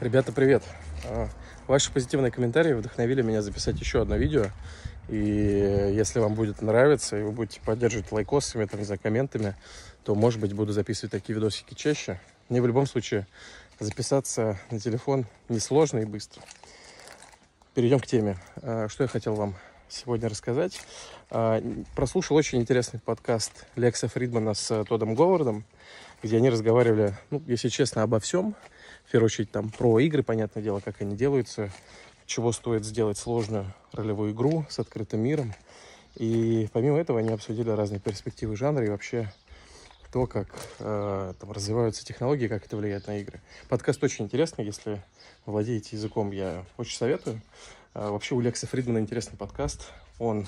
Ребята, привет! А, ваши позитивные комментарии вдохновили меня записать еще одно видео. И если вам будет нравиться, и вы будете поддерживать лайкосами, там, знаю, комментами, то, может быть, буду записывать такие видосики чаще. Мне в любом случае записаться на телефон несложно и быстро. Перейдем к теме. А, что я хотел вам сегодня рассказать. А, прослушал очень интересный подкаст Лекса Фридмана с Тодом Говардом, где они разговаривали, ну, если честно, обо всем. В первую очередь там про игры, понятное дело, как они делаются, чего стоит сделать сложную ролевую игру с открытым миром. И помимо этого они обсудили разные перспективы жанра и вообще то, как э, там развиваются технологии, как это влияет на игры. Подкаст очень интересный, если владеете языком, я очень советую. Э, вообще у Лекса Фридмана интересный подкаст. Он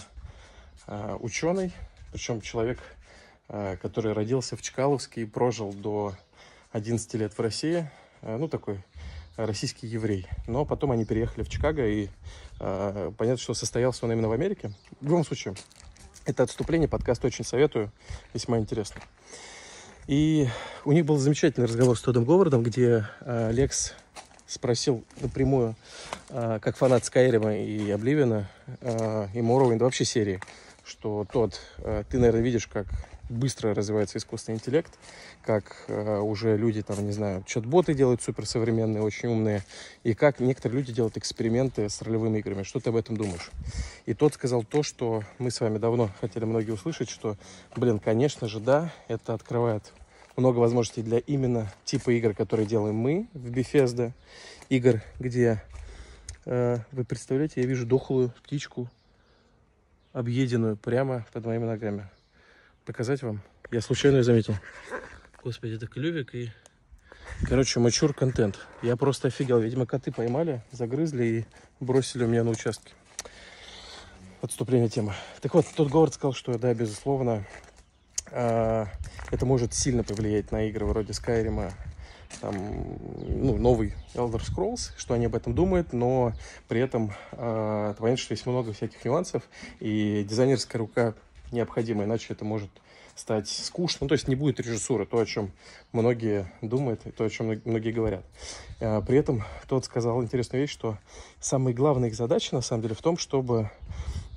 э, ученый, причем человек, э, который родился в Чкаловске и прожил до 11 лет в России. Э, ну, такой российский еврей. Но потом они переехали в Чикаго, и э, понятно, что состоялся он именно в Америке. В любом случае, это отступление, подкаст очень советую, весьма интересно. И у них был замечательный разговор с Тодом Говардом, где э, Лекс спросил напрямую, э, как фанат Скайрима и Обливина, э, и Morrowind вообще серии, что тот, э, ты, наверное, видишь, как быстро развивается искусственный интеллект, как э, уже люди, там, не знаю, чат-боты делают суперсовременные, очень умные, и как некоторые люди делают эксперименты с ролевыми играми. Что ты об этом думаешь? И тот сказал то, что мы с вами давно хотели многие услышать, что, блин, конечно же, да, это открывает много возможностей для именно типа игр, которые делаем мы в Bethesda. Игр, где, э, вы представляете, я вижу дохлую птичку, объеденную прямо под моими ногами показать вам. Я случайно ее заметил. Господи, это клювик и... Короче, мачур контент. Я просто офигел. Видимо, коты поймали, загрызли и бросили у меня на участке. Отступление темы. Так вот, тот Говард сказал, что да, безусловно, э, это может сильно повлиять на игры вроде Skyrim, там, ну, новый Elder Scrolls, что они об этом думают, но при этом э, понятно, что есть много всяких нюансов, и дизайнерская рука необходимо, иначе это может стать скучно. Ну, то есть не будет режиссуры, то, о чем многие думают, то, о чем многие говорят. А, при этом тот сказал интересную вещь, что самая главная их задача, на самом деле, в том, чтобы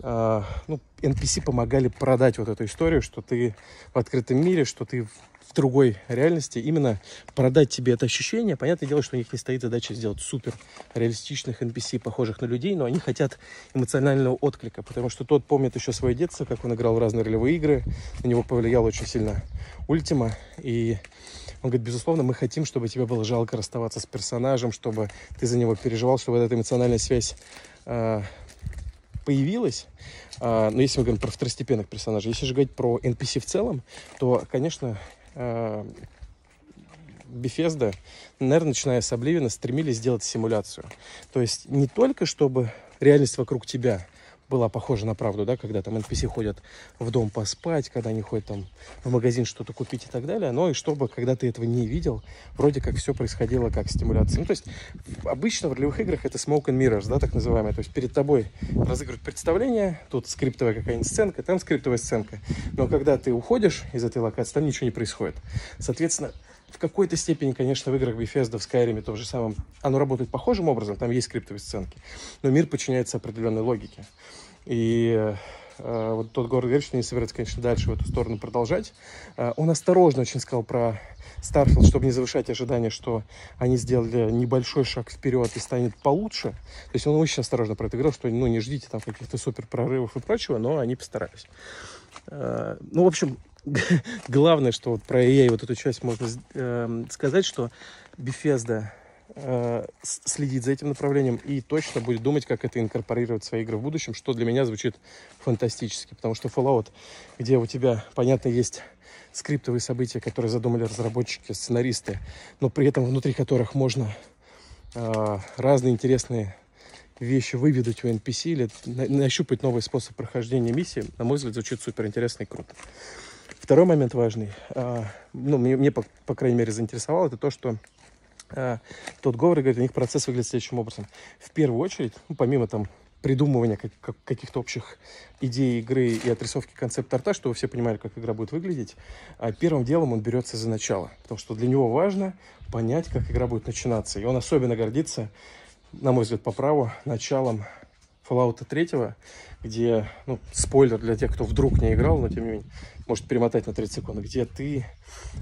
ну, NPC помогали продать вот эту историю, что ты в открытом мире, что ты в другой реальности, именно продать тебе это ощущение. Понятное дело, что у них не стоит задача сделать супер реалистичных NPC, похожих на людей, но они хотят эмоционального отклика, потому что тот помнит еще свое детство, как он играл в разные ролевые игры, на него повлиял очень сильно Ультима, и он говорит, безусловно, мы хотим, чтобы тебе было жалко расставаться с персонажем, чтобы ты за него переживал, чтобы эта эмоциональная связь э, появилась. Э, но если мы говорим про второстепенных персонажей, если же говорить про NPC в целом, то, конечно, э, Bethesda, наверное, начиная с Обливина, стремились сделать симуляцию. То есть не только, чтобы реальность вокруг тебя была похожа на правду, да, когда там NPC ходят в дом поспать, когда они ходят там в магазин что-то купить и так далее, но и чтобы, когда ты этого не видел, вроде как все происходило как стимуляция. Ну, то есть обычно в ролевых играх это smoke and mirrors, да, так называемое, то есть перед тобой разыгрывают представление, тут скриптовая какая-нибудь сценка, там скриптовая сценка, но когда ты уходишь из этой локации, там ничего не происходит. Соответственно, в какой-то степени, конечно, в играх Bethesda, в Skyrim, том же самом, оно работает похожим образом, там есть скриптовые сценки, но мир подчиняется определенной логике. И э, вот тот город что не собирается, конечно, дальше в эту сторону продолжать. Э, он осторожно очень сказал про Starfield, чтобы не завышать ожидания, что они сделали небольшой шаг вперед и станет получше. То есть он очень осторожно про это говорил, что ну, не ждите там каких-то супер прорывов и прочего, но они постарались. Э, ну, в общем, главное, что вот про AI вот эту часть можно э, сказать, что Bethesda э, следит за этим направлением и точно будет думать, как это инкорпорировать в свои игры в будущем, что для меня звучит фантастически, потому что Fallout, где у тебя, понятно, есть скриптовые события, которые задумали разработчики, сценаристы, но при этом внутри которых можно э, разные интересные вещи выведать у NPC или нащупать новый способ прохождения миссии, на мой взгляд, звучит супер интересно и круто. Второй момент важный, а, ну, мне, мне по, по крайней мере, заинтересовало, это то, что а, тот говор говорит, у них процесс выглядит следующим образом. В первую очередь, ну, помимо там придумывания как, каких-то общих идей игры и отрисовки концепт-арта, чтобы все понимали, как игра будет выглядеть, а первым делом он берется за начало. Потому что для него важно понять, как игра будет начинаться. И он особенно гордится, на мой взгляд, по праву, началом Fallout 3, где, ну, спойлер для тех, кто вдруг не играл, но тем не менее, может перемотать на 30 секунд, где ты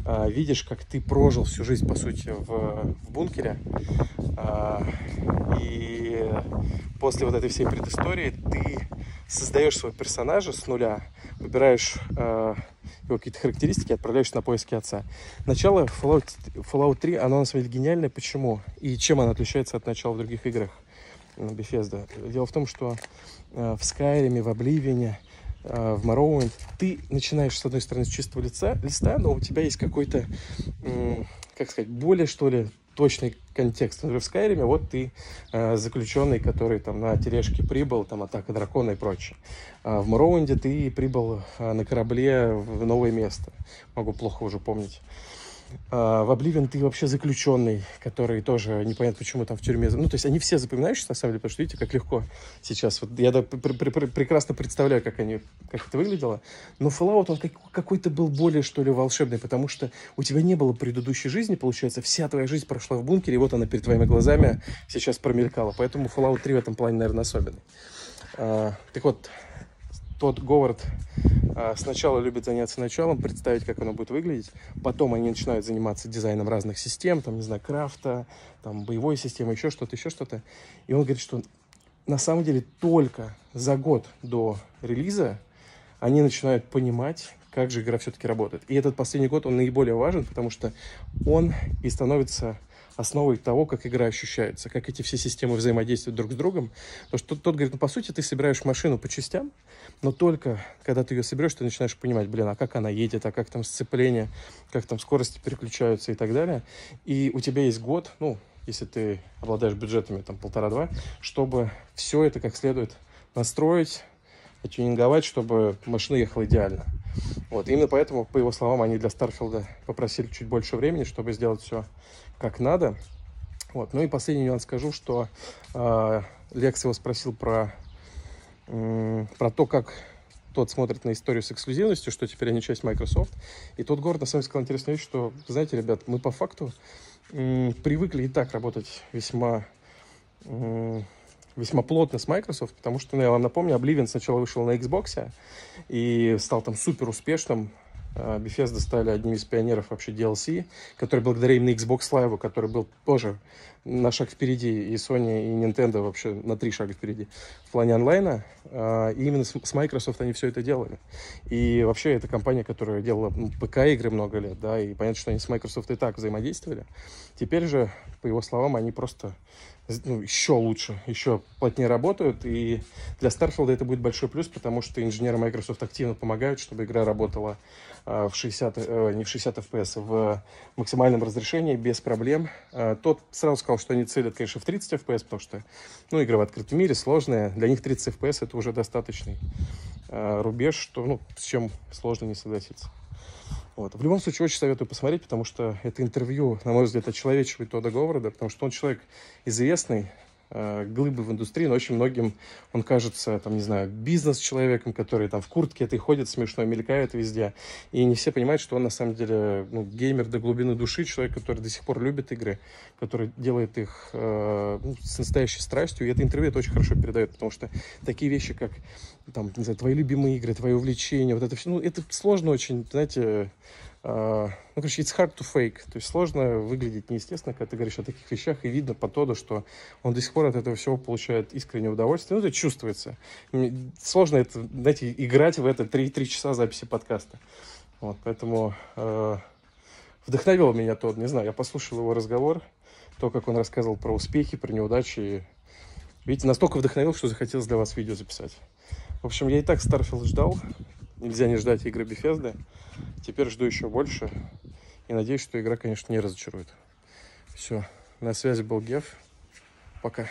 а, видишь, как ты прожил всю жизнь, по сути, в, в бункере. А, и после вот этой всей предыстории ты создаешь своего персонажа с нуля, выбираешь а, его какие-то характеристики, отправляешься на поиски отца. Начало Fallout, Fallout 3, оно на самом деле гениальное. Почему? И чем оно отличается от начала в других играх? Bethesda. Дело в том, что э, в Skyrim, в Oblivion, э, в Morrowind ты начинаешь, с одной стороны, с чистого лица, листа, но у тебя есть какой-то, э, как сказать, более, что ли, точный контекст. Например, в Скайриме вот ты э, заключенный, который там на тележке прибыл, там атака дракона и прочее. А в Мороуинде ты прибыл э, на корабле в новое место. Могу плохо уже помнить. А, в Обливен ты вообще заключенный, который тоже непонятно почему там в тюрьме. Ну, то есть они все запоминающиеся, на самом деле, потому что видите, как легко сейчас. Вот я да, пр пр пр прекрасно представляю, как, они, как это выглядело. Но Fallout, он как, какой-то был более, что ли, волшебный, потому что у тебя не было предыдущей жизни, получается, вся твоя жизнь прошла в бункере, и вот она перед твоими глазами сейчас промелькала. Поэтому Fallout 3 в этом плане, наверное, особенный. А, так вот, тот Говард а, сначала любит заняться началом, представить, как оно будет выглядеть. Потом они начинают заниматься дизайном разных систем, там, не знаю, крафта, там, боевой системы, еще что-то, еще что-то. И он говорит, что на самом деле только за год до релиза они начинают понимать, как же игра все-таки работает. И этот последний год, он наиболее важен, потому что он и становится основой того, как игра ощущается, как эти все системы взаимодействуют друг с другом. Потому что тот, тот говорит, ну, по сути, ты собираешь машину по частям, но только когда ты ее соберешь, ты начинаешь понимать, блин, а как она едет, а как там сцепление, как там скорости переключаются и так далее. И у тебя есть год, ну, если ты обладаешь бюджетами там полтора-два, чтобы все это как следует настроить, тюнинговать, чтобы машина ехала идеально. Вот. Именно поэтому, по его словам, они для Старфилда попросили чуть больше времени, чтобы сделать все как надо. Вот. Ну и последний нюанс скажу, что э, Лекс его спросил про, э, про то, как тот смотрит на историю с эксклюзивностью, что теперь они часть Microsoft. И тот город на самом деле сказал интересную вещь, что, знаете, ребят, мы по факту э, привыкли и так работать весьма э, весьма плотно с Microsoft, потому что, ну, я вам напомню, Oblivion сначала вышел на Xbox и стал там супер успешным. А, Bethesda стали одним из пионеров вообще DLC, который благодаря именно Xbox Live, который был тоже на шаг впереди, и Sony, и Nintendo вообще на три шага впереди в плане онлайна. А, и именно с Microsoft они все это делали. И вообще это компания, которая делала ну, ПК-игры много лет, да, и понятно, что они с Microsoft и так взаимодействовали. Теперь же, по его словам, они просто ну, еще лучше, еще плотнее работают. И для Starfield это будет большой плюс, потому что инженеры Microsoft активно помогают, чтобы игра работала э, в 60, э, не в 60 FPS, а в максимальном разрешении, без проблем. Э, тот сразу сказал, что они целят, конечно, в 30 FPS, потому что, ну, игра в открытом мире сложная. Для них 30 FPS это уже достаточный э, рубеж, что, ну, с чем сложно не согласиться. Вот. В любом случае, очень советую посмотреть, потому что это интервью, на мой взгляд, очеловечивает Тода Говарда, потому что он человек известный, глыбы в индустрии, но очень многим он кажется, там, не знаю, бизнес-человеком, который там в куртке этой ходит смешно, мелькает везде. И не все понимают, что он на самом деле ну, геймер до глубины души, человек, который до сих пор любит игры, который делает их э, ну, с настоящей страстью. И это интервью это очень хорошо передает, потому что такие вещи, как там, не знаю, твои любимые игры, твои увлечения, вот это все, ну, это сложно очень, знаете, ну, короче, it's hard to fake. То есть сложно выглядеть неестественно, когда ты говоришь о таких вещах, и видно по Тоду, что он до сих пор от этого всего получает искреннее удовольствие. Ну, это чувствуется. Сложно это, знаете, играть в это 3, 3 часа записи подкаста. Вот, поэтому uh, вдохновил меня тот, не знаю, я послушал его разговор, то, как он рассказывал про успехи, про неудачи. Видите, настолько вдохновил, что захотелось для вас видео записать. В общем, я и так Starfield ждал. Нельзя не ждать игры Bethesda. Теперь жду еще больше. И надеюсь, что игра, конечно, не разочарует. Все. На связи был Геф. Пока.